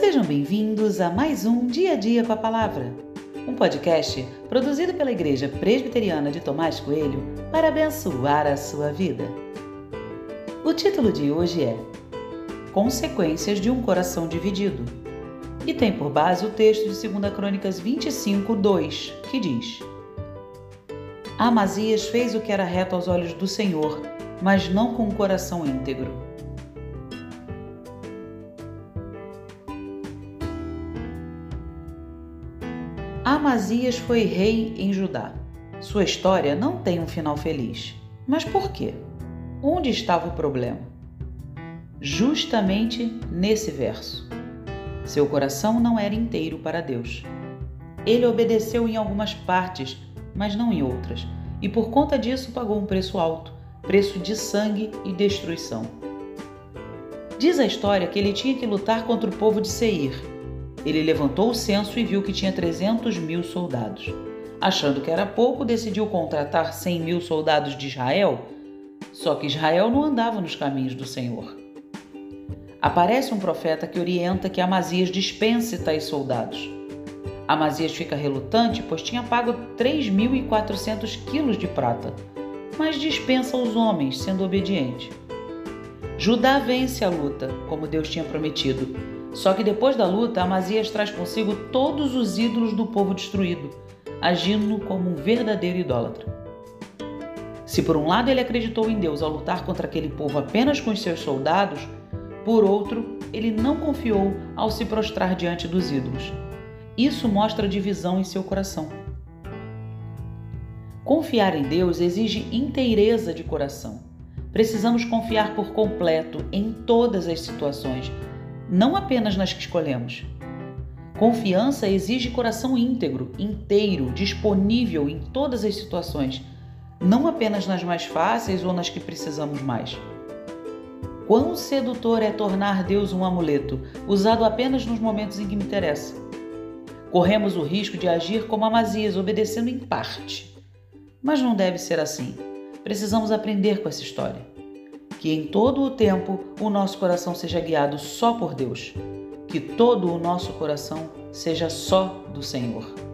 Sejam bem-vindos a mais um Dia a Dia com a Palavra, um podcast produzido pela Igreja Presbiteriana de Tomás Coelho para abençoar a sua vida. O título de hoje é Consequências de um Coração Dividido e tem por base o texto de 2 Crônicas 25, 2, que diz: Amazias fez o que era reto aos olhos do Senhor, mas não com um coração íntegro. Amazias foi rei em Judá. Sua história não tem um final feliz. Mas por quê? Onde estava o problema? Justamente nesse verso. Seu coração não era inteiro para Deus. Ele obedeceu em algumas partes, mas não em outras, e por conta disso pagou um preço alto preço de sangue e destruição. Diz a história que ele tinha que lutar contra o povo de Seir, ele levantou o censo e viu que tinha 300 mil soldados. Achando que era pouco, decidiu contratar 100 mil soldados de Israel. Só que Israel não andava nos caminhos do Senhor. Aparece um profeta que orienta que Amazias dispense tais soldados. Amazias fica relutante, pois tinha pago 3.400 quilos de prata, mas dispensa os homens, sendo obediente. Judá vence a luta, como Deus tinha prometido, só que depois da luta, Amazias traz consigo todos os ídolos do povo destruído, agindo como um verdadeiro idólatra. Se por um lado ele acreditou em Deus ao lutar contra aquele povo apenas com os seus soldados, por outro, ele não confiou ao se prostrar diante dos ídolos. Isso mostra divisão em seu coração. Confiar em Deus exige inteireza de coração. Precisamos confiar por completo em todas as situações, não apenas nas que escolhemos. Confiança exige coração íntegro, inteiro, disponível em todas as situações, não apenas nas mais fáceis ou nas que precisamos mais. Quão sedutor é tornar Deus um amuleto, usado apenas nos momentos em que me interessa. Corremos o risco de agir como Amazias, obedecendo em parte. Mas não deve ser assim. Precisamos aprender com essa história que em todo o tempo o nosso coração seja guiado só por Deus, que todo o nosso coração seja só do Senhor.